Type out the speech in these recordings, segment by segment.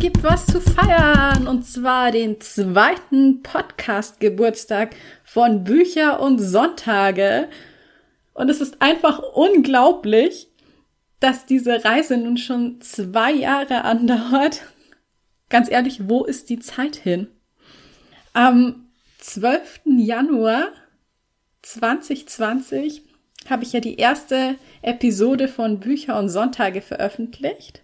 Gibt was zu feiern und zwar den zweiten Podcast-Geburtstag von Bücher und Sonntage. Und es ist einfach unglaublich, dass diese Reise nun schon zwei Jahre andauert. Ganz ehrlich, wo ist die Zeit hin? Am 12. Januar 2020 habe ich ja die erste Episode von Bücher und Sonntage veröffentlicht.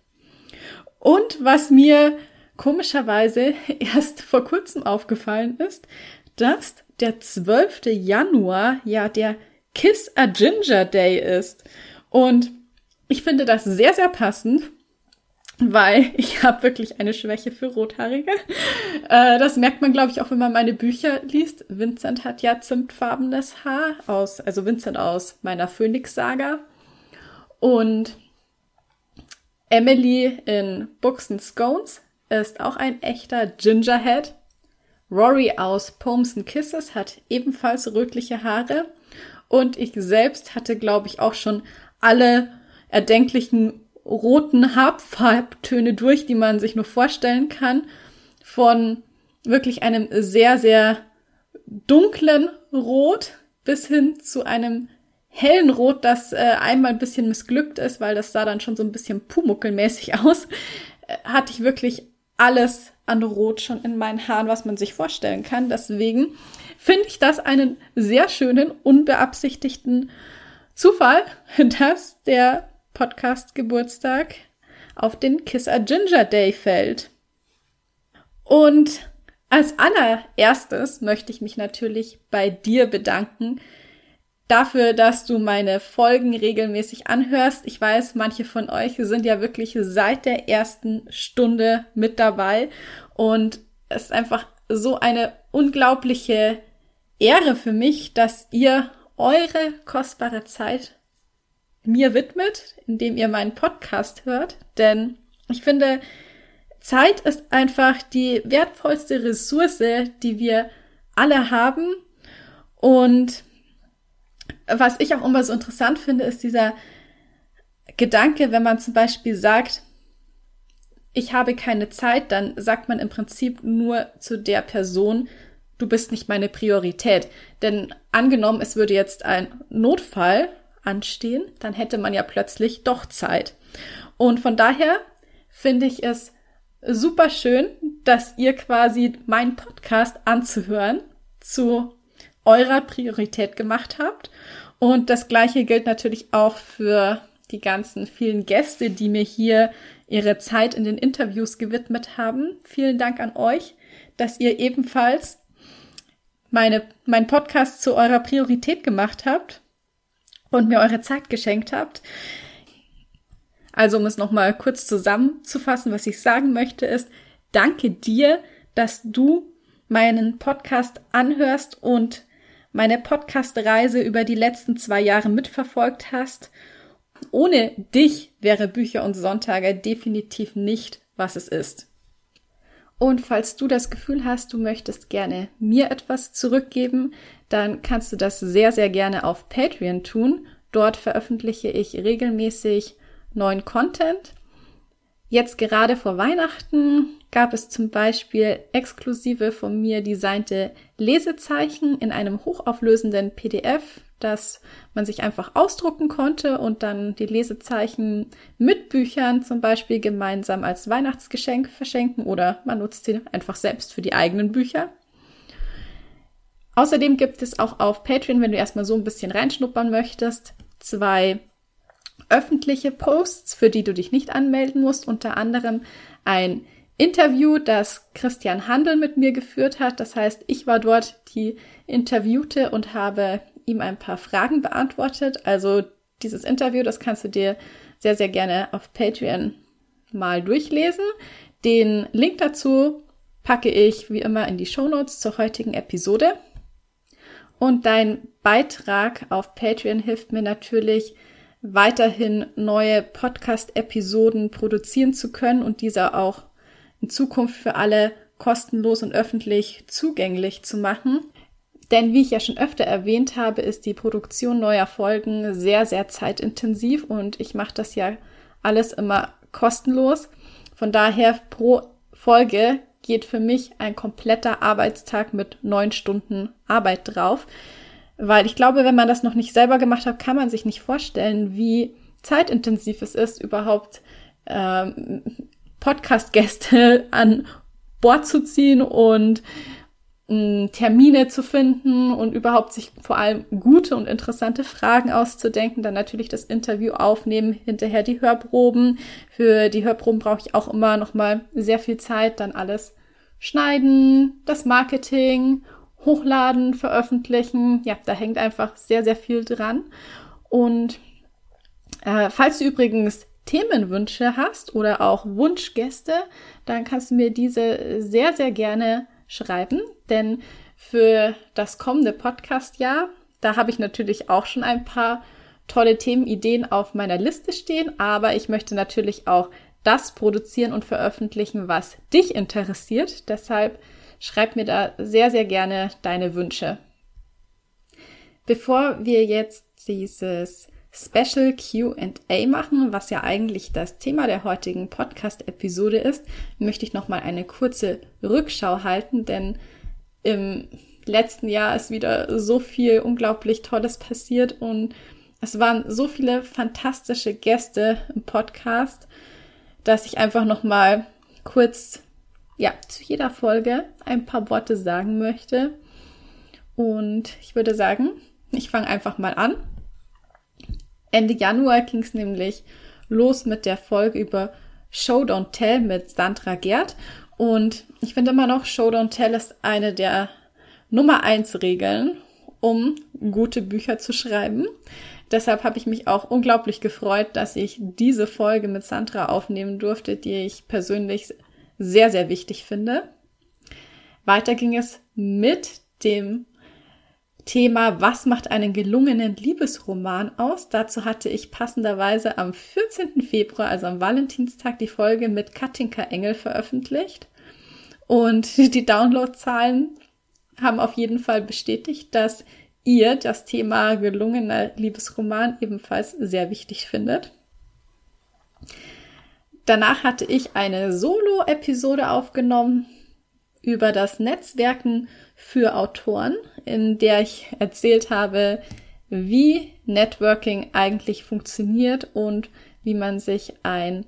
Und was mir komischerweise erst vor kurzem aufgefallen ist, dass der 12. Januar ja der Kiss a Ginger Day ist. Und ich finde das sehr, sehr passend, weil ich habe wirklich eine Schwäche für Rothaarige. Äh, das merkt man, glaube ich, auch, wenn man meine Bücher liest. Vincent hat ja zimtfarbenes Haar aus, also Vincent aus meiner Phoenix-Saga. Und Emily in Books and Scones ist auch ein echter Gingerhead. Rory aus Poems and Kisses hat ebenfalls rötliche Haare. Und ich selbst hatte, glaube ich, auch schon alle erdenklichen roten Haarfarbtöne durch, die man sich nur vorstellen kann. Von wirklich einem sehr, sehr dunklen Rot bis hin zu einem hellen Rot, das äh, einmal ein bisschen missglückt ist, weil das sah dann schon so ein bisschen pumuckelmäßig aus, äh, hatte ich wirklich alles an Rot schon in meinen Haaren, was man sich vorstellen kann. Deswegen finde ich das einen sehr schönen, unbeabsichtigten Zufall, dass der Podcast Geburtstag auf den Kiss a Ginger Day fällt. Und als allererstes möchte ich mich natürlich bei dir bedanken, dafür, dass du meine Folgen regelmäßig anhörst. Ich weiß, manche von euch sind ja wirklich seit der ersten Stunde mit dabei. Und es ist einfach so eine unglaubliche Ehre für mich, dass ihr eure kostbare Zeit mir widmet, indem ihr meinen Podcast hört, denn ich finde, Zeit ist einfach die wertvollste Ressource, die wir alle haben. Und was ich auch immer so interessant finde, ist dieser Gedanke, wenn man zum Beispiel sagt, ich habe keine Zeit, dann sagt man im Prinzip nur zu der Person, du bist nicht meine Priorität. Denn angenommen, es würde jetzt ein Notfall anstehen, dann hätte man ja plötzlich doch Zeit. Und von daher finde ich es super schön, dass ihr quasi meinen Podcast anzuhören zu eurer Priorität gemacht habt. Und das Gleiche gilt natürlich auch für die ganzen vielen Gäste, die mir hier ihre Zeit in den Interviews gewidmet haben. Vielen Dank an euch, dass ihr ebenfalls meine, mein Podcast zu eurer Priorität gemacht habt und mir eure Zeit geschenkt habt. Also, um es nochmal kurz zusammenzufassen, was ich sagen möchte, ist, danke dir, dass du meinen Podcast anhörst und meine Podcast-Reise über die letzten zwei Jahre mitverfolgt hast. Ohne dich wäre Bücher und Sonntage definitiv nicht, was es ist. Und falls du das Gefühl hast, du möchtest gerne mir etwas zurückgeben, dann kannst du das sehr, sehr gerne auf Patreon tun. Dort veröffentliche ich regelmäßig neuen Content. Jetzt gerade vor Weihnachten gab es zum Beispiel exklusive von mir designte Lesezeichen in einem hochauflösenden PDF, das man sich einfach ausdrucken konnte und dann die Lesezeichen mit Büchern zum Beispiel gemeinsam als Weihnachtsgeschenk verschenken oder man nutzt sie einfach selbst für die eigenen Bücher. Außerdem gibt es auch auf Patreon, wenn du erstmal so ein bisschen reinschnuppern möchtest, zwei öffentliche Posts, für die du dich nicht anmelden musst, unter anderem ein Interview, das Christian Handel mit mir geführt hat. Das heißt, ich war dort die Interviewte und habe ihm ein paar Fragen beantwortet. Also dieses Interview, das kannst du dir sehr, sehr gerne auf Patreon mal durchlesen. Den Link dazu packe ich wie immer in die Show Notes zur heutigen Episode. Und dein Beitrag auf Patreon hilft mir natürlich, weiterhin neue Podcast-Episoden produzieren zu können und diese auch in Zukunft für alle kostenlos und öffentlich zugänglich zu machen. Denn wie ich ja schon öfter erwähnt habe, ist die Produktion neuer Folgen sehr, sehr zeitintensiv und ich mache das ja alles immer kostenlos. Von daher pro Folge geht für mich ein kompletter Arbeitstag mit neun Stunden Arbeit drauf. Weil ich glaube, wenn man das noch nicht selber gemacht hat, kann man sich nicht vorstellen, wie zeitintensiv es ist, überhaupt ähm, Podcast-Gäste an Bord zu ziehen und mh, Termine zu finden und überhaupt sich vor allem gute und interessante Fragen auszudenken. Dann natürlich das Interview aufnehmen, hinterher die Hörproben. Für die Hörproben brauche ich auch immer noch mal sehr viel Zeit, dann alles schneiden, das Marketing, hochladen, veröffentlichen. Ja, da hängt einfach sehr, sehr viel dran. Und äh, falls du übrigens Themenwünsche hast oder auch Wunschgäste, dann kannst du mir diese sehr, sehr gerne schreiben, denn für das kommende Podcast-Jahr, da habe ich natürlich auch schon ein paar tolle Themenideen auf meiner Liste stehen, aber ich möchte natürlich auch das produzieren und veröffentlichen, was dich interessiert. Deshalb schreib mir da sehr, sehr gerne deine Wünsche. Bevor wir jetzt dieses Special QA machen, was ja eigentlich das Thema der heutigen Podcast-Episode ist, möchte ich nochmal eine kurze Rückschau halten, denn im letzten Jahr ist wieder so viel unglaublich Tolles passiert und es waren so viele fantastische Gäste im Podcast, dass ich einfach nochmal kurz, ja, zu jeder Folge ein paar Worte sagen möchte. Und ich würde sagen, ich fange einfach mal an. Ende Januar ging es nämlich los mit der Folge über Show Don't Tell mit Sandra Gerd. Und ich finde immer noch, Show Don't Tell ist eine der Nummer eins Regeln, um gute Bücher zu schreiben. Deshalb habe ich mich auch unglaublich gefreut, dass ich diese Folge mit Sandra aufnehmen durfte, die ich persönlich sehr, sehr wichtig finde. Weiter ging es mit dem Thema Was macht einen gelungenen Liebesroman aus? Dazu hatte ich passenderweise am 14. Februar, also am Valentinstag, die Folge mit Katinka Engel veröffentlicht. Und die Downloadzahlen haben auf jeden Fall bestätigt, dass ihr das Thema gelungener Liebesroman ebenfalls sehr wichtig findet. Danach hatte ich eine Solo-Episode aufgenommen über das Netzwerken für Autoren, in der ich erzählt habe, wie Networking eigentlich funktioniert und wie man sich ein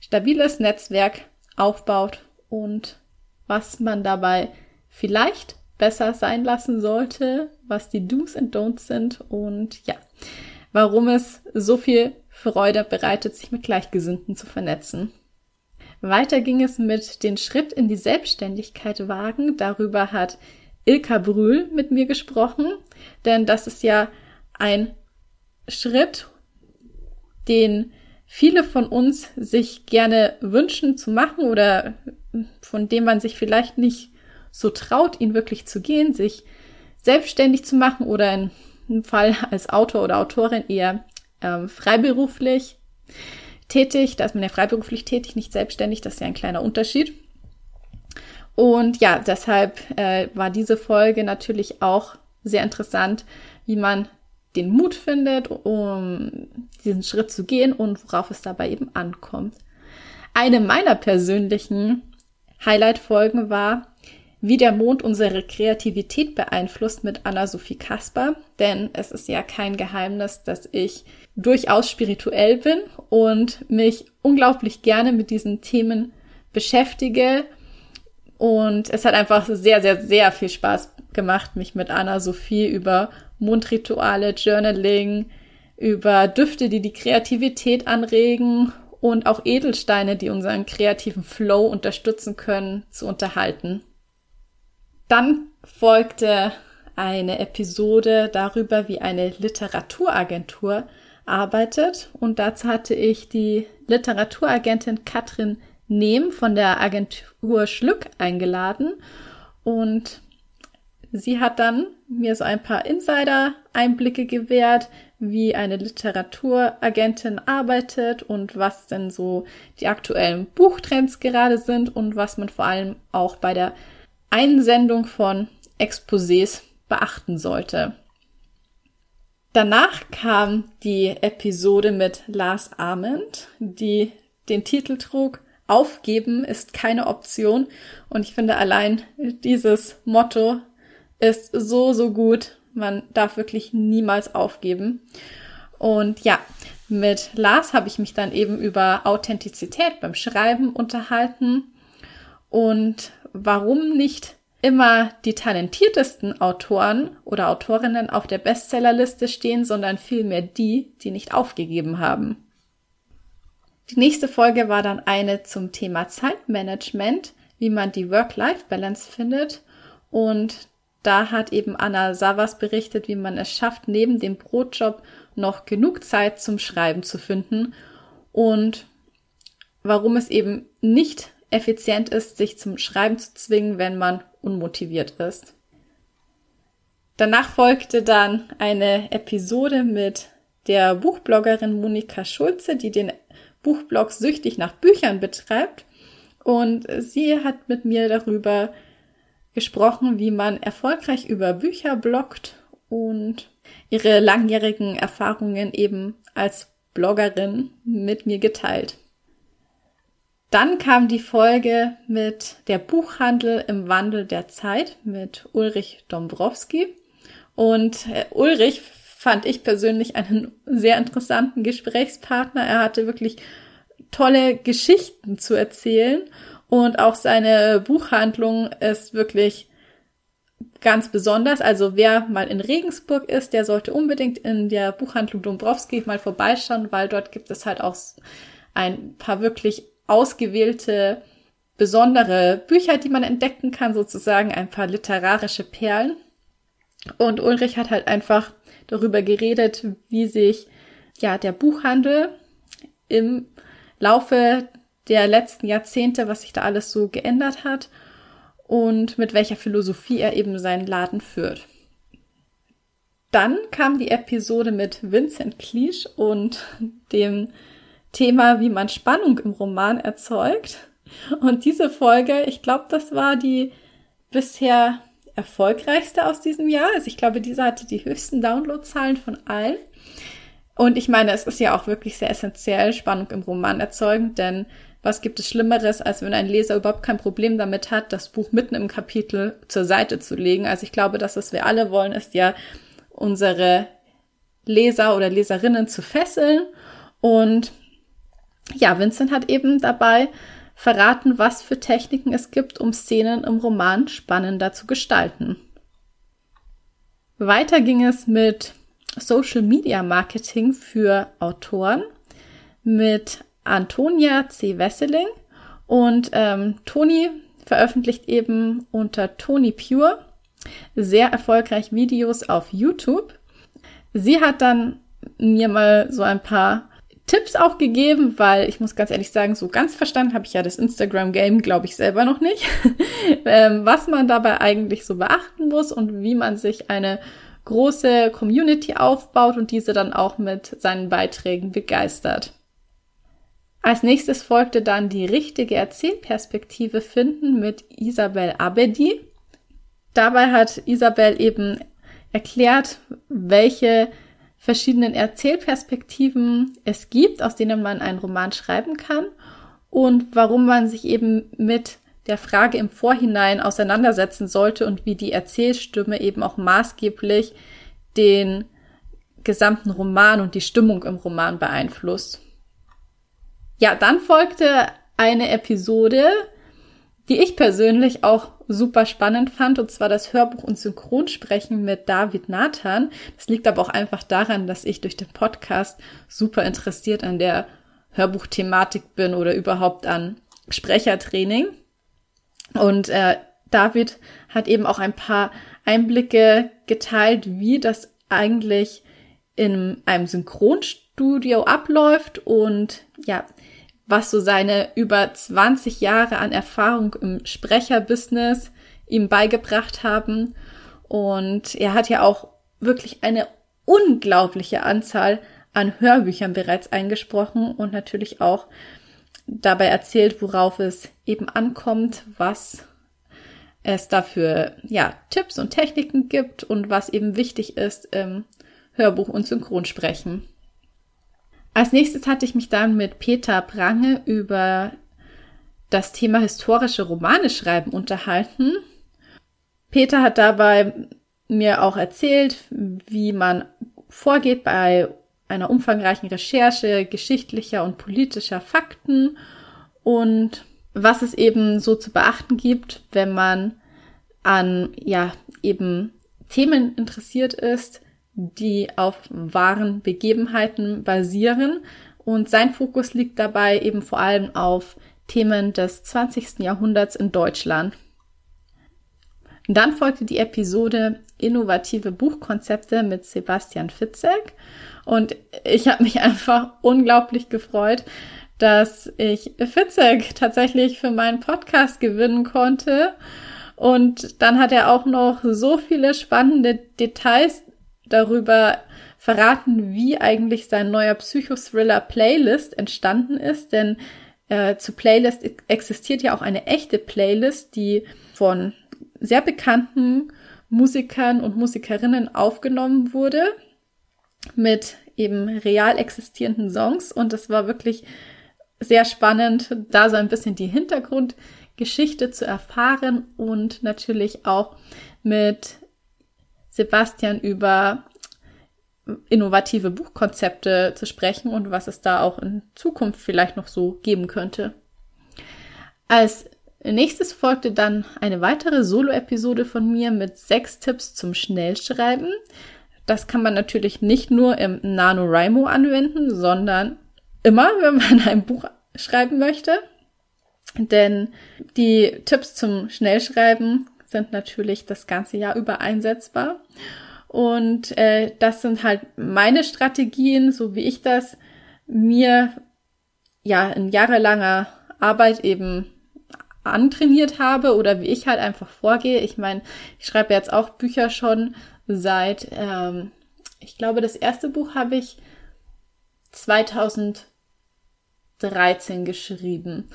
stabiles Netzwerk aufbaut und was man dabei vielleicht besser sein lassen sollte, was die Do's und Don'ts sind und ja, warum es so viel Freude bereitet, sich mit Gleichgesinnten zu vernetzen. Weiter ging es mit den Schritt in die Selbstständigkeit wagen. Darüber hat Ilka Brühl mit mir gesprochen, denn das ist ja ein Schritt, den viele von uns sich gerne wünschen zu machen oder von dem man sich vielleicht nicht so traut, ihn wirklich zu gehen, sich selbstständig zu machen oder in einem Fall als Autor oder Autorin eher ähm, freiberuflich tätig. Da ist man ja freiberuflich tätig, nicht selbstständig. Das ist ja ein kleiner Unterschied. Und ja, deshalb äh, war diese Folge natürlich auch sehr interessant, wie man den Mut findet, um diesen Schritt zu gehen und worauf es dabei eben ankommt. Eine meiner persönlichen Highlight-Folgen war, wie der Mond unsere Kreativität beeinflusst mit Anna-Sophie Kasper, denn es ist ja kein Geheimnis, dass ich durchaus spirituell bin und mich unglaublich gerne mit diesen Themen beschäftige. Und es hat einfach sehr, sehr, sehr viel Spaß gemacht, mich mit Anna-Sophie über Mondrituale, Journaling, über Düfte, die die Kreativität anregen und auch Edelsteine, die unseren kreativen Flow unterstützen können, zu unterhalten. Dann folgte eine Episode darüber, wie eine Literaturagentur arbeitet. Und dazu hatte ich die Literaturagentin Katrin Nehm von der Agentur Schlück eingeladen. Und sie hat dann mir so ein paar Insider-Einblicke gewährt, wie eine Literaturagentin arbeitet und was denn so die aktuellen Buchtrends gerade sind und was man vor allem auch bei der Einsendung von Exposés beachten sollte. Danach kam die Episode mit Lars Arment, die den Titel trug Aufgeben ist keine Option. Und ich finde allein dieses Motto ist so, so gut. Man darf wirklich niemals aufgeben. Und ja, mit Lars habe ich mich dann eben über Authentizität beim Schreiben unterhalten und warum nicht immer die talentiertesten Autoren oder Autorinnen auf der Bestsellerliste stehen, sondern vielmehr die, die nicht aufgegeben haben. Die nächste Folge war dann eine zum Thema Zeitmanagement, wie man die Work-Life-Balance findet. Und da hat eben Anna Savas berichtet, wie man es schafft, neben dem Brotjob noch genug Zeit zum Schreiben zu finden und warum es eben nicht effizient ist, sich zum Schreiben zu zwingen, wenn man unmotiviert ist. Danach folgte dann eine Episode mit der Buchbloggerin Monika Schulze, die den Buchblog Süchtig nach Büchern betreibt. Und sie hat mit mir darüber gesprochen, wie man erfolgreich über Bücher bloggt und ihre langjährigen Erfahrungen eben als Bloggerin mit mir geteilt. Dann kam die Folge mit der Buchhandel im Wandel der Zeit mit Ulrich Dombrowski. Und äh, Ulrich fand ich persönlich einen sehr interessanten Gesprächspartner. Er hatte wirklich tolle Geschichten zu erzählen und auch seine Buchhandlung ist wirklich ganz besonders. Also wer mal in Regensburg ist, der sollte unbedingt in der Buchhandlung Dombrowski mal vorbeischauen, weil dort gibt es halt auch ein paar wirklich ausgewählte besondere Bücher, die man entdecken kann, sozusagen ein paar literarische Perlen. Und Ulrich hat halt einfach darüber geredet, wie sich ja der Buchhandel im Laufe der letzten Jahrzehnte, was sich da alles so geändert hat und mit welcher Philosophie er eben seinen Laden führt. Dann kam die Episode mit Vincent Cleach und dem Thema, wie man Spannung im Roman erzeugt. Und diese Folge, ich glaube, das war die bisher erfolgreichste aus diesem Jahr. Also ich glaube, diese hatte die höchsten Downloadzahlen von allen. Und ich meine, es ist ja auch wirklich sehr essentiell, Spannung im Roman erzeugen, denn was gibt es Schlimmeres, als wenn ein Leser überhaupt kein Problem damit hat, das Buch mitten im Kapitel zur Seite zu legen? Also ich glaube, dass was wir alle wollen, ist ja unsere Leser oder Leserinnen zu fesseln. Und ja, Vincent hat eben dabei verraten, was für Techniken es gibt, um Szenen im Roman spannender zu gestalten. Weiter ging es mit Social Media Marketing für Autoren mit Antonia C. Wesseling und ähm, Toni veröffentlicht eben unter Toni Pure sehr erfolgreich Videos auf YouTube. Sie hat dann mir mal so ein paar Tipps auch gegeben, weil ich muss ganz ehrlich sagen, so ganz verstanden habe ich ja das Instagram-Game, glaube ich, selber noch nicht, ähm, was man dabei eigentlich so beachten muss und wie man sich eine große Community aufbaut und diese dann auch mit seinen Beiträgen begeistert. Als nächstes folgte dann die richtige Erzählperspektive finden mit Isabel Abedi. Dabei hat Isabel eben erklärt, welche verschiedenen Erzählperspektiven es gibt, aus denen man einen Roman schreiben kann und warum man sich eben mit der Frage im Vorhinein auseinandersetzen sollte und wie die Erzählstimme eben auch maßgeblich den gesamten Roman und die Stimmung im Roman beeinflusst. Ja, dann folgte eine Episode, die ich persönlich auch super spannend fand, und zwar das Hörbuch und Synchronsprechen mit David Nathan. Das liegt aber auch einfach daran, dass ich durch den Podcast super interessiert an der Hörbuchthematik bin oder überhaupt an Sprechertraining. Und äh, David hat eben auch ein paar Einblicke geteilt, wie das eigentlich in einem Synchronstudio Studio abläuft und ja, was so seine über 20 Jahre an Erfahrung im Sprecherbusiness ihm beigebracht haben. Und er hat ja auch wirklich eine unglaubliche Anzahl an Hörbüchern bereits eingesprochen und natürlich auch dabei erzählt, worauf es eben ankommt, was es dafür ja Tipps und Techniken gibt und was eben wichtig ist im Hörbuch und Synchronsprechen. Als nächstes hatte ich mich dann mit Peter Prange über das Thema historische Romane schreiben unterhalten. Peter hat dabei mir auch erzählt, wie man vorgeht bei einer umfangreichen Recherche geschichtlicher und politischer Fakten und was es eben so zu beachten gibt, wenn man an, ja, eben Themen interessiert ist, die auf wahren Begebenheiten basieren. Und sein Fokus liegt dabei eben vor allem auf Themen des 20. Jahrhunderts in Deutschland. Dann folgte die Episode Innovative Buchkonzepte mit Sebastian Fitzek. Und ich habe mich einfach unglaublich gefreut, dass ich Fitzek tatsächlich für meinen Podcast gewinnen konnte. Und dann hat er auch noch so viele spannende Details darüber verraten, wie eigentlich sein neuer Psychothriller Playlist entstanden ist, denn äh, zu Playlist existiert ja auch eine echte Playlist, die von sehr bekannten Musikern und Musikerinnen aufgenommen wurde mit eben real existierenden Songs. Und es war wirklich sehr spannend, da so ein bisschen die Hintergrundgeschichte zu erfahren und natürlich auch mit Sebastian über innovative Buchkonzepte zu sprechen und was es da auch in Zukunft vielleicht noch so geben könnte. Als nächstes folgte dann eine weitere Solo-Episode von mir mit sechs Tipps zum Schnellschreiben. Das kann man natürlich nicht nur im NaNoWriMo anwenden, sondern immer, wenn man ein Buch schreiben möchte. Denn die Tipps zum Schnellschreiben sind natürlich das ganze Jahr über einsetzbar. Und äh, das sind halt meine Strategien, so wie ich das mir ja in jahrelanger Arbeit eben antrainiert habe oder wie ich halt einfach vorgehe. Ich meine, ich schreibe jetzt auch Bücher schon seit, ähm, ich glaube, das erste Buch habe ich 2013 geschrieben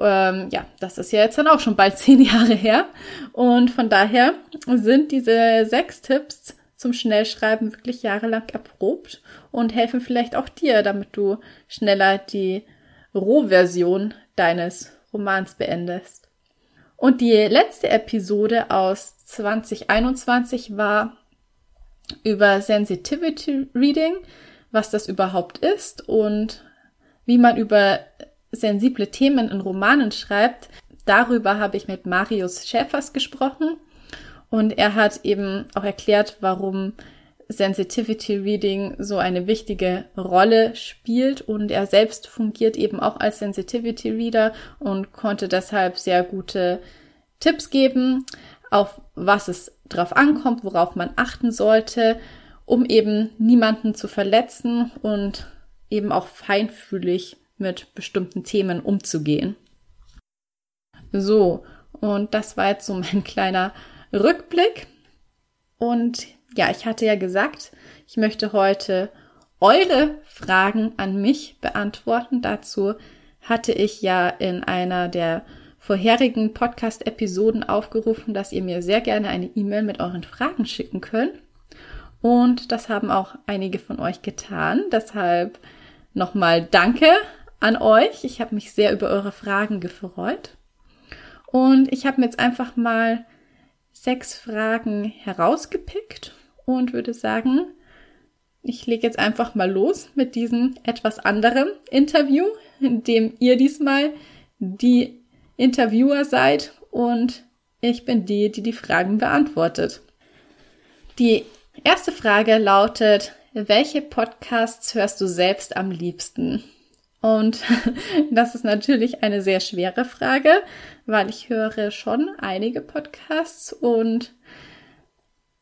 ähm, ja, das ist ja jetzt dann auch schon bald zehn Jahre her. Und von daher sind diese sechs Tipps zum Schnellschreiben wirklich jahrelang erprobt und helfen vielleicht auch dir, damit du schneller die Rohversion deines Romans beendest. Und die letzte Episode aus 2021 war über Sensitivity Reading, was das überhaupt ist und wie man über sensible Themen in Romanen schreibt. Darüber habe ich mit Marius Schäfers gesprochen und er hat eben auch erklärt, warum Sensitivity Reading so eine wichtige Rolle spielt und er selbst fungiert eben auch als Sensitivity Reader und konnte deshalb sehr gute Tipps geben, auf was es drauf ankommt, worauf man achten sollte, um eben niemanden zu verletzen und eben auch feinfühlig mit bestimmten Themen umzugehen. So, und das war jetzt so mein kleiner Rückblick. Und ja, ich hatte ja gesagt, ich möchte heute eure Fragen an mich beantworten. Dazu hatte ich ja in einer der vorherigen Podcast-Episoden aufgerufen, dass ihr mir sehr gerne eine E-Mail mit euren Fragen schicken könnt. Und das haben auch einige von euch getan. Deshalb nochmal danke an euch. Ich habe mich sehr über eure Fragen gefreut. Und ich habe mir jetzt einfach mal sechs Fragen herausgepickt und würde sagen, ich lege jetzt einfach mal los mit diesem etwas anderen Interview, in dem ihr diesmal die Interviewer seid und ich bin die, die die Fragen beantwortet. Die erste Frage lautet, welche Podcasts hörst du selbst am liebsten? Und das ist natürlich eine sehr schwere Frage, weil ich höre schon einige Podcasts und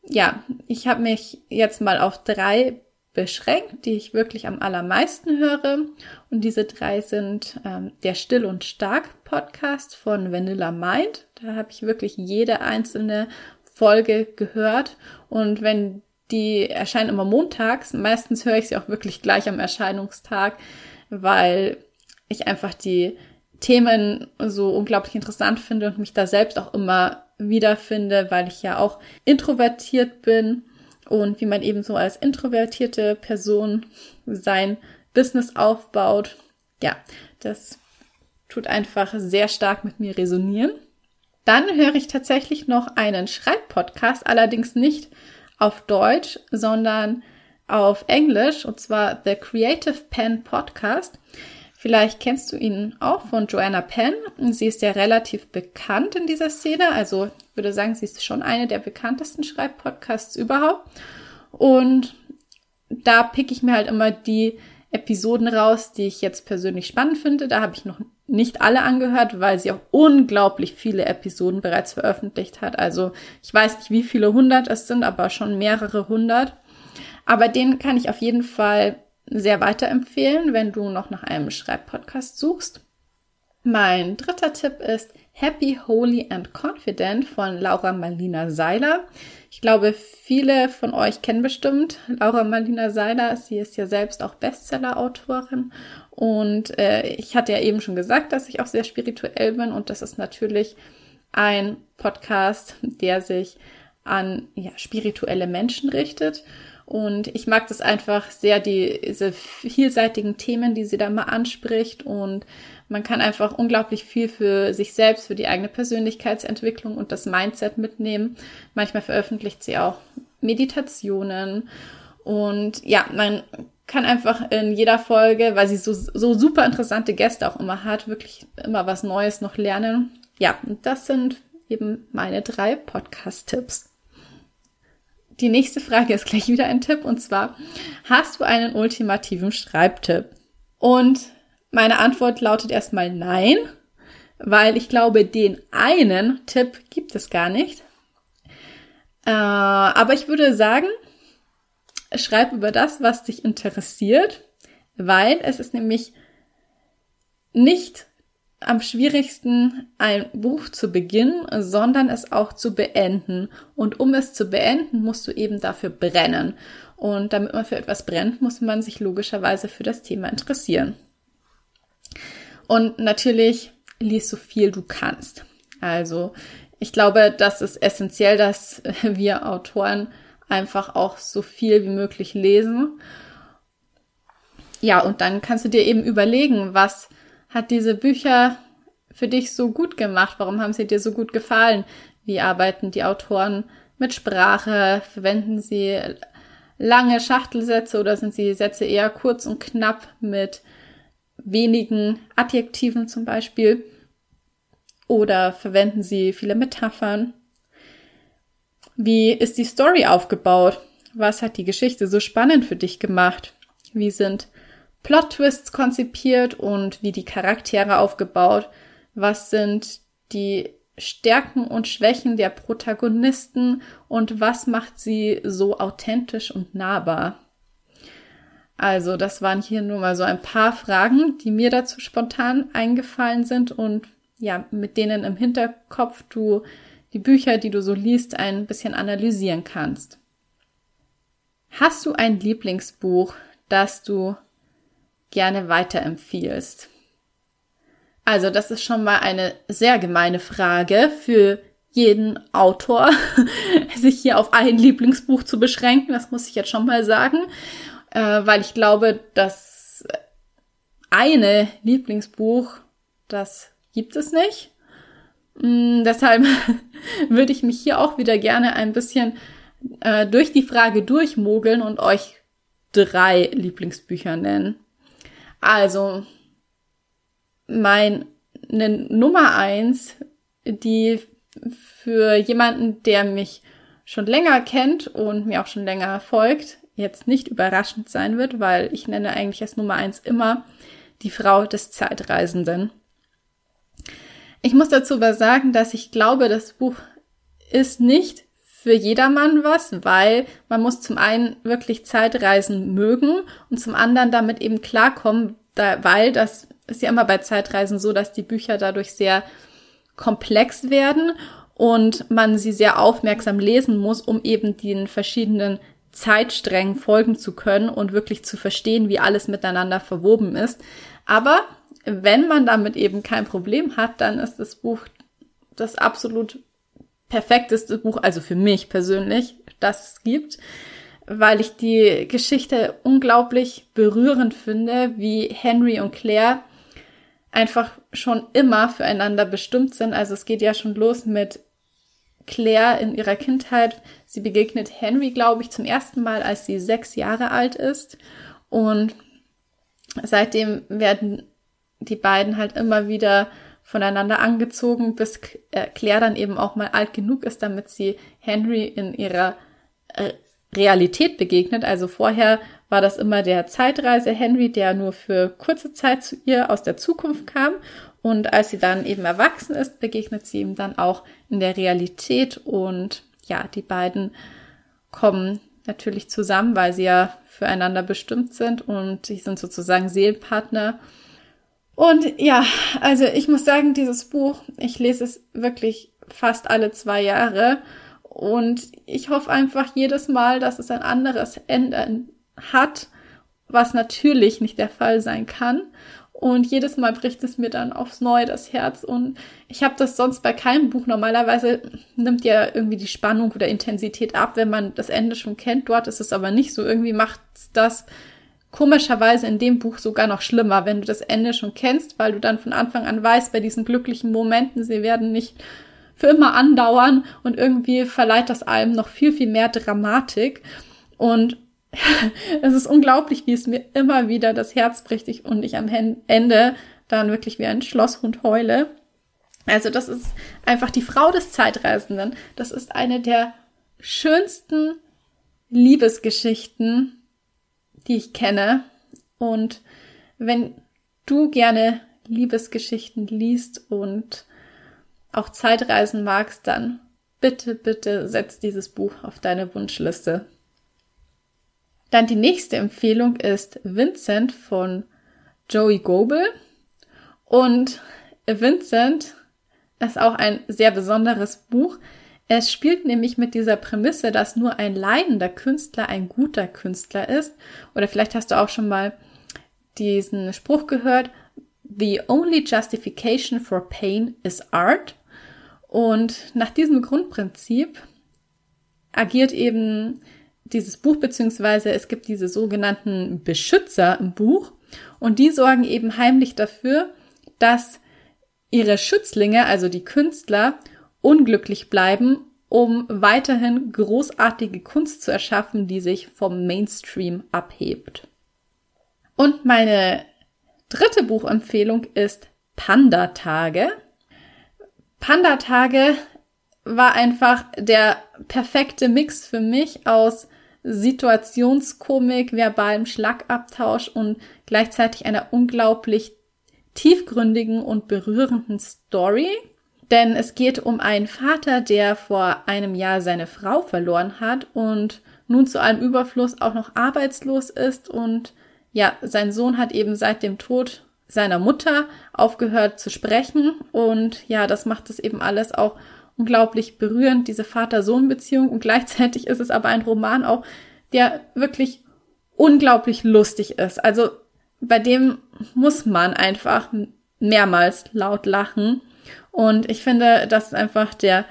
ja, ich habe mich jetzt mal auf drei beschränkt, die ich wirklich am allermeisten höre. Und diese drei sind ähm, der Still und Stark Podcast von Vanilla Mind. Da habe ich wirklich jede einzelne Folge gehört. Und wenn die erscheinen immer montags, meistens höre ich sie auch wirklich gleich am Erscheinungstag, weil ich einfach die Themen so unglaublich interessant finde und mich da selbst auch immer wiederfinde, weil ich ja auch introvertiert bin und wie man eben so als introvertierte Person sein Business aufbaut. Ja, das tut einfach sehr stark mit mir resonieren. Dann höre ich tatsächlich noch einen Schreibpodcast, allerdings nicht auf Deutsch, sondern auf Englisch, und zwar The Creative Pen Podcast. Vielleicht kennst du ihn auch von Joanna Penn. Sie ist ja relativ bekannt in dieser Szene. Also ich würde sagen, sie ist schon eine der bekanntesten Schreibpodcasts überhaupt. Und da pick ich mir halt immer die Episoden raus, die ich jetzt persönlich spannend finde. Da habe ich noch nicht alle angehört, weil sie auch unglaublich viele Episoden bereits veröffentlicht hat. Also ich weiß nicht, wie viele hundert es sind, aber schon mehrere hundert. Aber den kann ich auf jeden Fall sehr weiterempfehlen, wenn du noch nach einem Schreibpodcast suchst. Mein dritter Tipp ist Happy, Holy and Confident von Laura Marlina Seiler. Ich glaube, viele von euch kennen bestimmt Laura Marlina Seiler. Sie ist ja selbst auch Bestseller-Autorin. Und äh, ich hatte ja eben schon gesagt, dass ich auch sehr spirituell bin. Und das ist natürlich ein Podcast, der sich an ja, spirituelle Menschen richtet. Und ich mag das einfach sehr, die, diese vielseitigen Themen, die sie da mal anspricht. Und man kann einfach unglaublich viel für sich selbst, für die eigene Persönlichkeitsentwicklung und das Mindset mitnehmen. Manchmal veröffentlicht sie auch Meditationen. Und ja, man kann einfach in jeder Folge, weil sie so, so super interessante Gäste auch immer hat, wirklich immer was Neues noch lernen. Ja, das sind eben meine drei Podcast-Tipps. Die nächste Frage ist gleich wieder ein Tipp und zwar, hast du einen ultimativen Schreibtipp? Und meine Antwort lautet erstmal nein, weil ich glaube, den einen Tipp gibt es gar nicht. Äh, aber ich würde sagen, schreib über das, was dich interessiert, weil es ist nämlich nicht am schwierigsten, ein Buch zu beginnen, sondern es auch zu beenden. Und um es zu beenden, musst du eben dafür brennen. Und damit man für etwas brennt, muss man sich logischerweise für das Thema interessieren. Und natürlich liest so viel du kannst. Also ich glaube, das ist essentiell, dass wir Autoren einfach auch so viel wie möglich lesen. Ja, und dann kannst du dir eben überlegen, was hat diese Bücher für dich so gut gemacht? Warum haben sie dir so gut gefallen? Wie arbeiten die Autoren mit Sprache? Verwenden sie lange Schachtelsätze oder sind die Sätze eher kurz und knapp mit wenigen Adjektiven zum Beispiel? Oder verwenden sie viele Metaphern? Wie ist die Story aufgebaut? Was hat die Geschichte so spannend für dich gemacht? Wie sind Plot-Twists konzipiert und wie die Charaktere aufgebaut? Was sind die Stärken und Schwächen der Protagonisten und was macht sie so authentisch und nahbar? Also, das waren hier nur mal so ein paar Fragen, die mir dazu spontan eingefallen sind und ja, mit denen im Hinterkopf du die Bücher, die du so liest, ein bisschen analysieren kannst. Hast du ein Lieblingsbuch, das du gerne weiterempfiehlst? Also, das ist schon mal eine sehr gemeine Frage für jeden Autor, sich hier auf ein Lieblingsbuch zu beschränken. Das muss ich jetzt schon mal sagen, äh, weil ich glaube, das eine Lieblingsbuch, das gibt es nicht. Mm, deshalb würde ich mich hier auch wieder gerne ein bisschen äh, durch die Frage durchmogeln und euch drei Lieblingsbücher nennen. Also, meine Nummer eins, die für jemanden, der mich schon länger kennt und mir auch schon länger folgt, jetzt nicht überraschend sein wird, weil ich nenne eigentlich als Nummer eins immer die Frau des Zeitreisenden. Ich muss dazu aber sagen, dass ich glaube, das Buch ist nicht für jedermann was, weil man muss zum einen wirklich Zeitreisen mögen und zum anderen damit eben klarkommen, da, weil das ist ja immer bei Zeitreisen so, dass die Bücher dadurch sehr komplex werden und man sie sehr aufmerksam lesen muss, um eben den verschiedenen Zeitsträngen folgen zu können und wirklich zu verstehen, wie alles miteinander verwoben ist. Aber wenn man damit eben kein Problem hat, dann ist das Buch das absolut perfekteste Buch, also für mich persönlich, das es gibt, weil ich die Geschichte unglaublich berührend finde, wie Henry und Claire einfach schon immer füreinander bestimmt sind. Also es geht ja schon los mit Claire in ihrer Kindheit. Sie begegnet Henry, glaube ich, zum ersten Mal, als sie sechs Jahre alt ist. Und seitdem werden die beiden halt immer wieder voneinander angezogen, bis äh, Claire dann eben auch mal alt genug ist, damit sie Henry in ihrer äh, Realität begegnet. Also vorher war das immer der Zeitreise Henry, der nur für kurze Zeit zu ihr aus der Zukunft kam. Und als sie dann eben erwachsen ist, begegnet sie ihm dann auch in der Realität. Und ja, die beiden kommen natürlich zusammen, weil sie ja füreinander bestimmt sind und sie sind sozusagen Seelenpartner. Und ja, also ich muss sagen, dieses Buch, ich lese es wirklich fast alle zwei Jahre und ich hoffe einfach jedes Mal, dass es ein anderes Ende hat, was natürlich nicht der Fall sein kann. Und jedes Mal bricht es mir dann aufs Neue das Herz. Und ich habe das sonst bei keinem Buch. Normalerweise nimmt ja irgendwie die Spannung oder Intensität ab, wenn man das Ende schon kennt. Dort ist es aber nicht so. Irgendwie macht das komischerweise in dem Buch sogar noch schlimmer, wenn du das Ende schon kennst, weil du dann von Anfang an weißt, bei diesen glücklichen Momenten, sie werden nicht für immer andauern und irgendwie verleiht das allem noch viel, viel mehr Dramatik. Und es ist unglaublich, wie es mir immer wieder das Herz bricht und ich am Ende dann wirklich wie ein Schlosshund heule. Also das ist einfach die Frau des Zeitreisenden. Das ist eine der schönsten Liebesgeschichten, die ich kenne. Und wenn du gerne Liebesgeschichten liest und auch Zeitreisen magst, dann bitte, bitte setz dieses Buch auf deine Wunschliste. Dann die nächste Empfehlung ist Vincent von Joey Goebel. Und Vincent ist auch ein sehr besonderes Buch. Es spielt nämlich mit dieser Prämisse, dass nur ein leidender Künstler ein guter Künstler ist. Oder vielleicht hast du auch schon mal diesen Spruch gehört, The only justification for pain is art. Und nach diesem Grundprinzip agiert eben dieses Buch, beziehungsweise es gibt diese sogenannten Beschützer im Buch und die sorgen eben heimlich dafür, dass ihre Schützlinge, also die Künstler, unglücklich bleiben, um weiterhin großartige Kunst zu erschaffen, die sich vom Mainstream abhebt. Und meine dritte Buchempfehlung ist Panda-Tage. Panda-Tage war einfach der perfekte Mix für mich aus Situationskomik, verbalem Schlagabtausch und gleichzeitig einer unglaublich tiefgründigen und berührenden Story. Denn es geht um einen Vater, der vor einem Jahr seine Frau verloren hat und nun zu allem Überfluss auch noch arbeitslos ist und ja, sein Sohn hat eben seit dem Tod seiner Mutter aufgehört zu sprechen und ja, das macht es eben alles auch unglaublich berührend, diese Vater-Sohn-Beziehung. Und gleichzeitig ist es aber ein Roman auch, der wirklich unglaublich lustig ist. Also bei dem muss man einfach mehrmals laut lachen. Und ich finde, das ist einfach der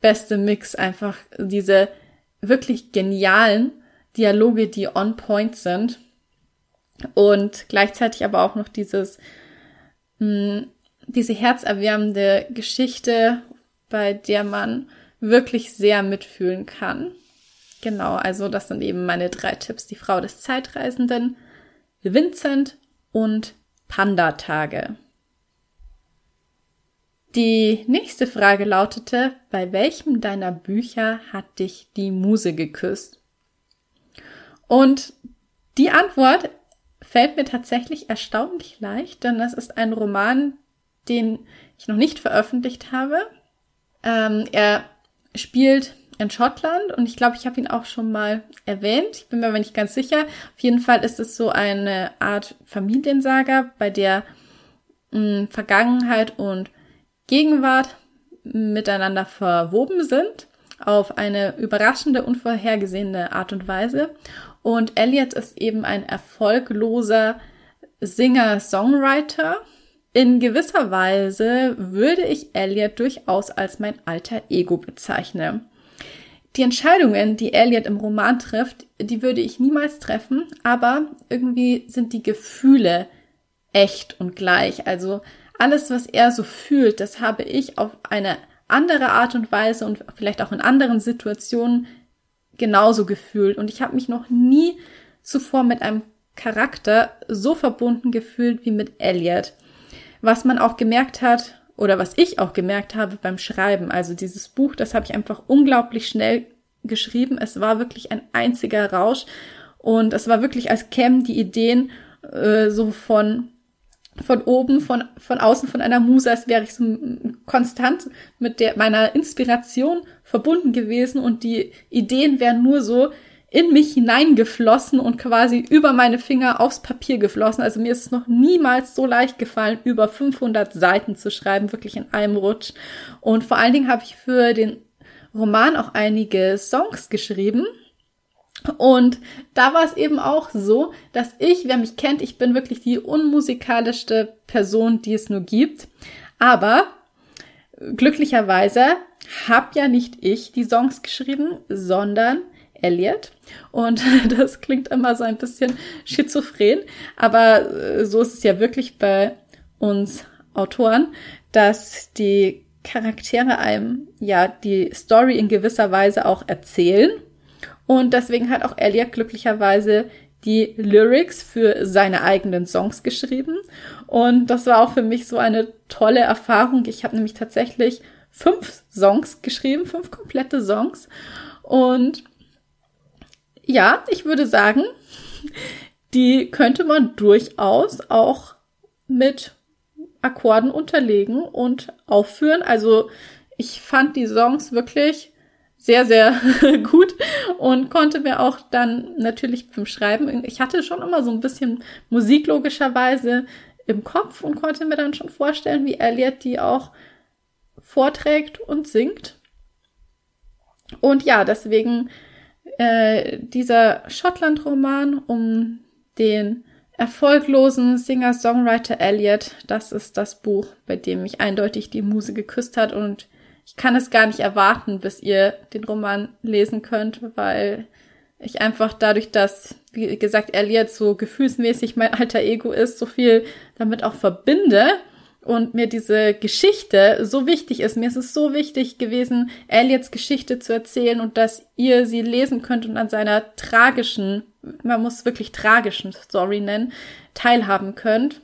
beste Mix, einfach diese wirklich genialen Dialoge, die on point sind. Und gleichzeitig aber auch noch dieses, mh, diese herzerwärmende Geschichte bei der man wirklich sehr mitfühlen kann. Genau, also das sind eben meine drei Tipps. Die Frau des Zeitreisenden, Vincent und Panda-Tage. Die nächste Frage lautete, bei welchem deiner Bücher hat dich die Muse geküsst? Und die Antwort fällt mir tatsächlich erstaunlich leicht, denn das ist ein Roman, den ich noch nicht veröffentlicht habe, ähm, er spielt in Schottland und ich glaube, ich habe ihn auch schon mal erwähnt. Ich bin mir aber nicht ganz sicher. Auf jeden Fall ist es so eine Art Familiensaga, bei der mh, Vergangenheit und Gegenwart miteinander verwoben sind auf eine überraschende, unvorhergesehene Art und Weise. Und Elliot ist eben ein erfolgloser Singer-Songwriter. In gewisser Weise würde ich Elliot durchaus als mein alter Ego bezeichnen. Die Entscheidungen, die Elliot im Roman trifft, die würde ich niemals treffen, aber irgendwie sind die Gefühle echt und gleich. Also alles, was er so fühlt, das habe ich auf eine andere Art und Weise und vielleicht auch in anderen Situationen genauso gefühlt. Und ich habe mich noch nie zuvor mit einem Charakter so verbunden gefühlt wie mit Elliot. Was man auch gemerkt hat, oder was ich auch gemerkt habe beim Schreiben, also dieses Buch, das habe ich einfach unglaublich schnell geschrieben. Es war wirklich ein einziger Rausch und es war wirklich, als kämen die Ideen äh, so von von oben, von, von außen, von einer Muse, als wäre ich so konstant mit der, meiner Inspiration verbunden gewesen und die Ideen wären nur so in mich hineingeflossen und quasi über meine Finger aufs Papier geflossen. Also mir ist es noch niemals so leicht gefallen, über 500 Seiten zu schreiben, wirklich in einem Rutsch. Und vor allen Dingen habe ich für den Roman auch einige Songs geschrieben und da war es eben auch so, dass ich, wer mich kennt, ich bin wirklich die unmusikalischste Person, die es nur gibt. Aber glücklicherweise habe ja nicht ich die Songs geschrieben, sondern Elliot. Und das klingt immer so ein bisschen schizophren, aber äh, so ist es ja wirklich bei uns Autoren, dass die Charaktere einem ja die Story in gewisser Weise auch erzählen und deswegen hat auch Elliot glücklicherweise die Lyrics für seine eigenen Songs geschrieben. Und das war auch für mich so eine tolle Erfahrung. Ich habe nämlich tatsächlich fünf Songs geschrieben, fünf komplette Songs. Und ja, ich würde sagen, die könnte man durchaus auch mit Akkorden unterlegen und aufführen. Also ich fand die Songs wirklich sehr, sehr gut und konnte mir auch dann natürlich beim Schreiben, ich hatte schon immer so ein bisschen Musik logischerweise im Kopf und konnte mir dann schon vorstellen, wie Elliot die auch vorträgt und singt. Und ja, deswegen äh, dieser Schottland-Roman um den erfolglosen Singer-Songwriter Elliot, das ist das Buch, bei dem mich eindeutig die Muse geküsst hat und ich kann es gar nicht erwarten, bis ihr den Roman lesen könnt, weil ich einfach dadurch, dass, wie gesagt, Elliot so gefühlsmäßig mein alter Ego ist, so viel damit auch verbinde und mir diese Geschichte so wichtig ist. Mir ist es so wichtig gewesen, Elliots Geschichte zu erzählen und dass ihr sie lesen könnt und an seiner tragischen, man muss wirklich tragischen Story nennen, teilhaben könnt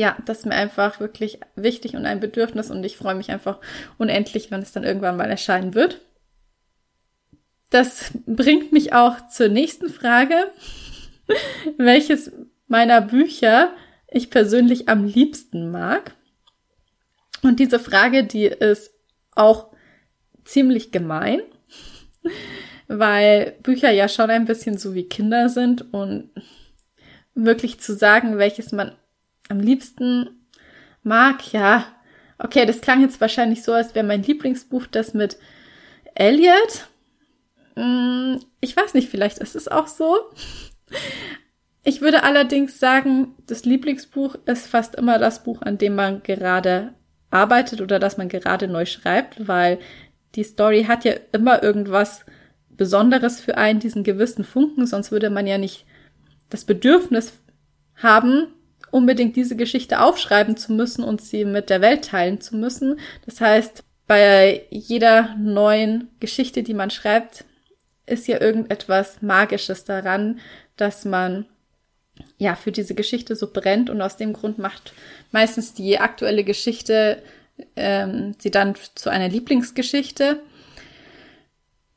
ja, das ist mir einfach wirklich wichtig und ein Bedürfnis und ich freue mich einfach unendlich, wenn es dann irgendwann mal erscheinen wird. Das bringt mich auch zur nächsten Frage. Welches meiner Bücher ich persönlich am liebsten mag? Und diese Frage, die ist auch ziemlich gemein, weil Bücher ja schon ein bisschen so wie Kinder sind und wirklich zu sagen, welches man am liebsten mag, ja, okay, das klang jetzt wahrscheinlich so, als wäre mein Lieblingsbuch das mit Elliot. Hm, ich weiß nicht, vielleicht ist es auch so. Ich würde allerdings sagen, das Lieblingsbuch ist fast immer das Buch, an dem man gerade arbeitet oder das man gerade neu schreibt, weil die Story hat ja immer irgendwas Besonderes für einen, diesen gewissen Funken, sonst würde man ja nicht das Bedürfnis haben, unbedingt diese Geschichte aufschreiben zu müssen und sie mit der Welt teilen zu müssen. Das heißt, bei jeder neuen Geschichte, die man schreibt, ist ja irgendetwas Magisches daran, dass man ja für diese Geschichte so brennt und aus dem Grund macht meistens die aktuelle Geschichte ähm, sie dann zu einer Lieblingsgeschichte.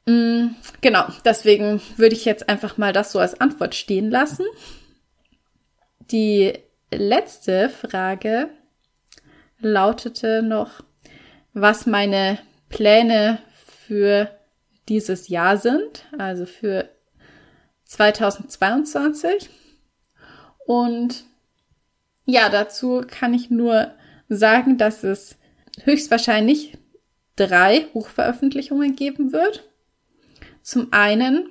Mm, genau, deswegen würde ich jetzt einfach mal das so als Antwort stehen lassen. Die letzte Frage lautete noch, was meine Pläne für dieses Jahr sind, also für 2022. Und ja, dazu kann ich nur sagen, dass es höchstwahrscheinlich drei Buchveröffentlichungen geben wird. Zum einen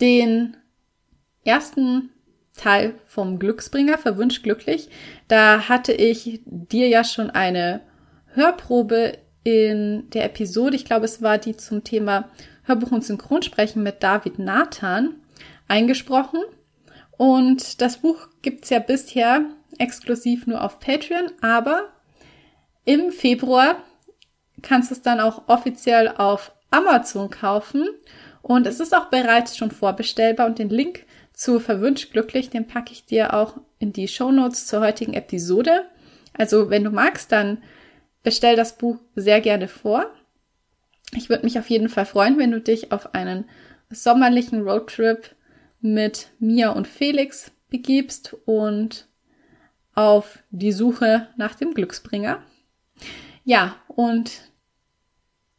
den ersten Teil vom Glücksbringer, Verwünscht glücklich. Da hatte ich dir ja schon eine Hörprobe in der Episode, ich glaube, es war die zum Thema Hörbuch und Synchronsprechen mit David Nathan eingesprochen. Und das Buch gibt's ja bisher exklusiv nur auf Patreon, aber im Februar kannst du es dann auch offiziell auf Amazon kaufen. Und es ist auch bereits schon vorbestellbar und den Link zu Verwünscht Glücklich, den packe ich dir auch in die Show Notes zur heutigen Episode. Also wenn du magst, dann bestell das Buch sehr gerne vor. Ich würde mich auf jeden Fall freuen, wenn du dich auf einen sommerlichen Roadtrip mit Mia und Felix begibst und auf die Suche nach dem Glücksbringer. Ja, und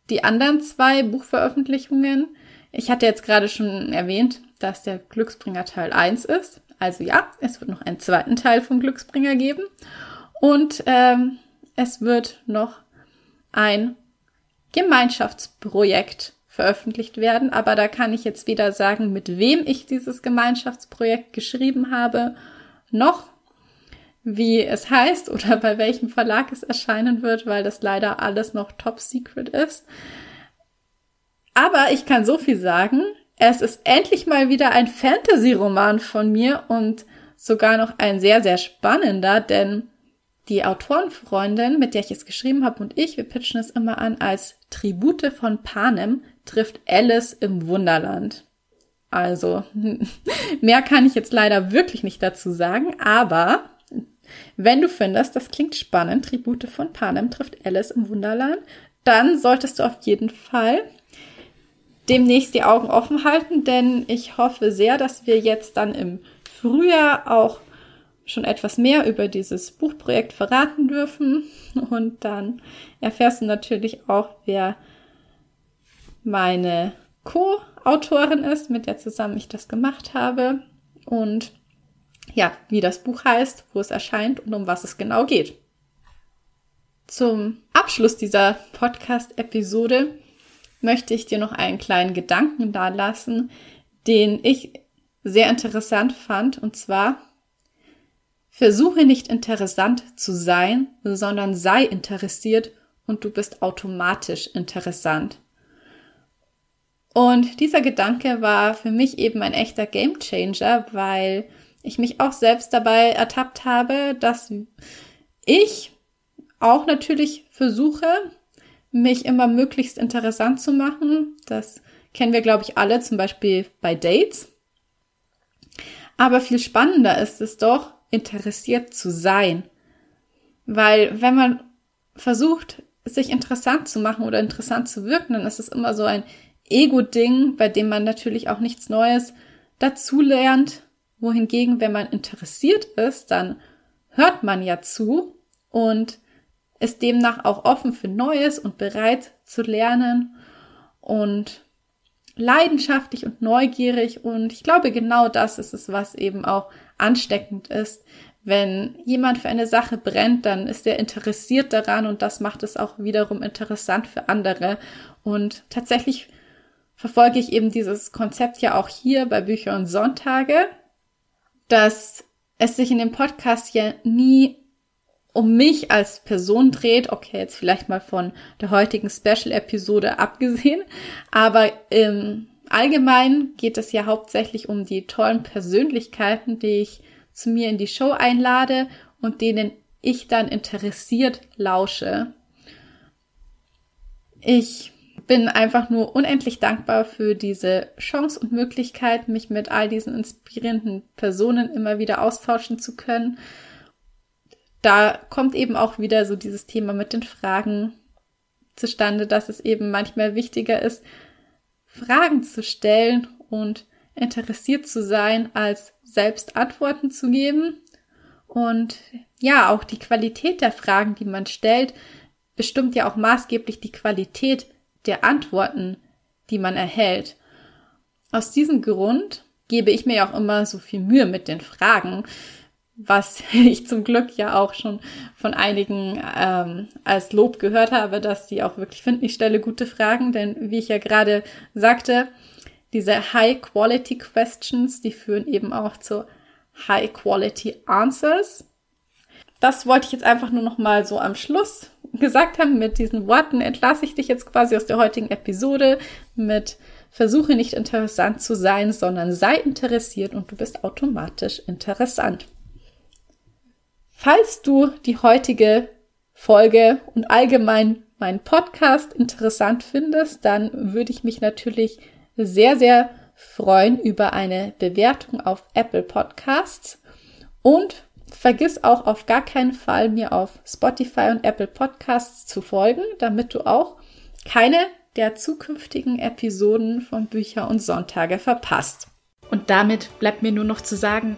die anderen zwei Buchveröffentlichungen, ich hatte jetzt gerade schon erwähnt, dass der Glücksbringer Teil 1 ist. Also ja, es wird noch einen zweiten Teil vom Glücksbringer geben. Und ähm, es wird noch ein Gemeinschaftsprojekt veröffentlicht werden, aber da kann ich jetzt weder sagen, mit wem ich dieses Gemeinschaftsprojekt geschrieben habe, noch wie es heißt oder bei welchem Verlag es erscheinen wird, weil das leider alles noch top secret ist. Aber ich kann so viel sagen, es ist endlich mal wieder ein Fantasy-Roman von mir und sogar noch ein sehr, sehr spannender, denn die Autorenfreundin, mit der ich es geschrieben habe und ich, wir pitchen es immer an als Tribute von Panem, trifft Alice im Wunderland. Also, mehr kann ich jetzt leider wirklich nicht dazu sagen, aber wenn du findest, das klingt spannend, Tribute von Panem trifft Alice im Wunderland, dann solltest du auf jeden Fall demnächst die Augen offen halten, denn ich hoffe sehr, dass wir jetzt dann im Frühjahr auch schon etwas mehr über dieses Buchprojekt verraten dürfen. Und dann erfährst du natürlich auch, wer meine Co-Autorin ist, mit der zusammen ich das gemacht habe. Und ja, wie das Buch heißt, wo es erscheint und um was es genau geht. Zum Abschluss dieser Podcast-Episode möchte ich dir noch einen kleinen Gedanken dalassen, den ich sehr interessant fand. Und zwar, versuche nicht interessant zu sein, sondern sei interessiert und du bist automatisch interessant. Und dieser Gedanke war für mich eben ein echter Gamechanger, weil ich mich auch selbst dabei ertappt habe, dass ich auch natürlich versuche, mich immer möglichst interessant zu machen. Das kennen wir, glaube ich, alle, zum Beispiel bei Dates. Aber viel spannender ist es doch, interessiert zu sein. Weil wenn man versucht, sich interessant zu machen oder interessant zu wirken, dann ist es immer so ein Ego-Ding, bei dem man natürlich auch nichts Neues dazulernt. Wohingegen, wenn man interessiert ist, dann hört man ja zu und ist demnach auch offen für Neues und bereit zu lernen und leidenschaftlich und neugierig. Und ich glaube, genau das ist es, was eben auch ansteckend ist. Wenn jemand für eine Sache brennt, dann ist er interessiert daran und das macht es auch wiederum interessant für andere. Und tatsächlich verfolge ich eben dieses Konzept ja auch hier bei Bücher und Sonntage, dass es sich in dem Podcast ja nie um mich als Person dreht, okay, jetzt vielleicht mal von der heutigen Special-Episode abgesehen, aber im Allgemeinen geht es ja hauptsächlich um die tollen Persönlichkeiten, die ich zu mir in die Show einlade und denen ich dann interessiert lausche. Ich bin einfach nur unendlich dankbar für diese Chance und Möglichkeit, mich mit all diesen inspirierenden Personen immer wieder austauschen zu können da kommt eben auch wieder so dieses Thema mit den Fragen zustande, dass es eben manchmal wichtiger ist, Fragen zu stellen und interessiert zu sein, als selbst Antworten zu geben. Und ja, auch die Qualität der Fragen, die man stellt, bestimmt ja auch maßgeblich die Qualität der Antworten, die man erhält. Aus diesem Grund gebe ich mir ja auch immer so viel Mühe mit den Fragen, was ich zum Glück ja auch schon von einigen ähm, als Lob gehört habe, dass sie auch wirklich finden, ich stelle gute Fragen, denn wie ich ja gerade sagte, diese High-Quality-Questions, die führen eben auch zu High-Quality-Answers. Das wollte ich jetzt einfach nur noch mal so am Schluss gesagt haben. Mit diesen Worten entlasse ich dich jetzt quasi aus der heutigen Episode mit Versuche nicht interessant zu sein, sondern sei interessiert und du bist automatisch interessant. Falls du die heutige Folge und allgemein meinen Podcast interessant findest, dann würde ich mich natürlich sehr, sehr freuen über eine Bewertung auf Apple Podcasts und vergiss auch auf gar keinen Fall, mir auf Spotify und Apple Podcasts zu folgen, damit du auch keine der zukünftigen Episoden von Bücher und Sonntage verpasst. Und damit bleibt mir nur noch zu sagen,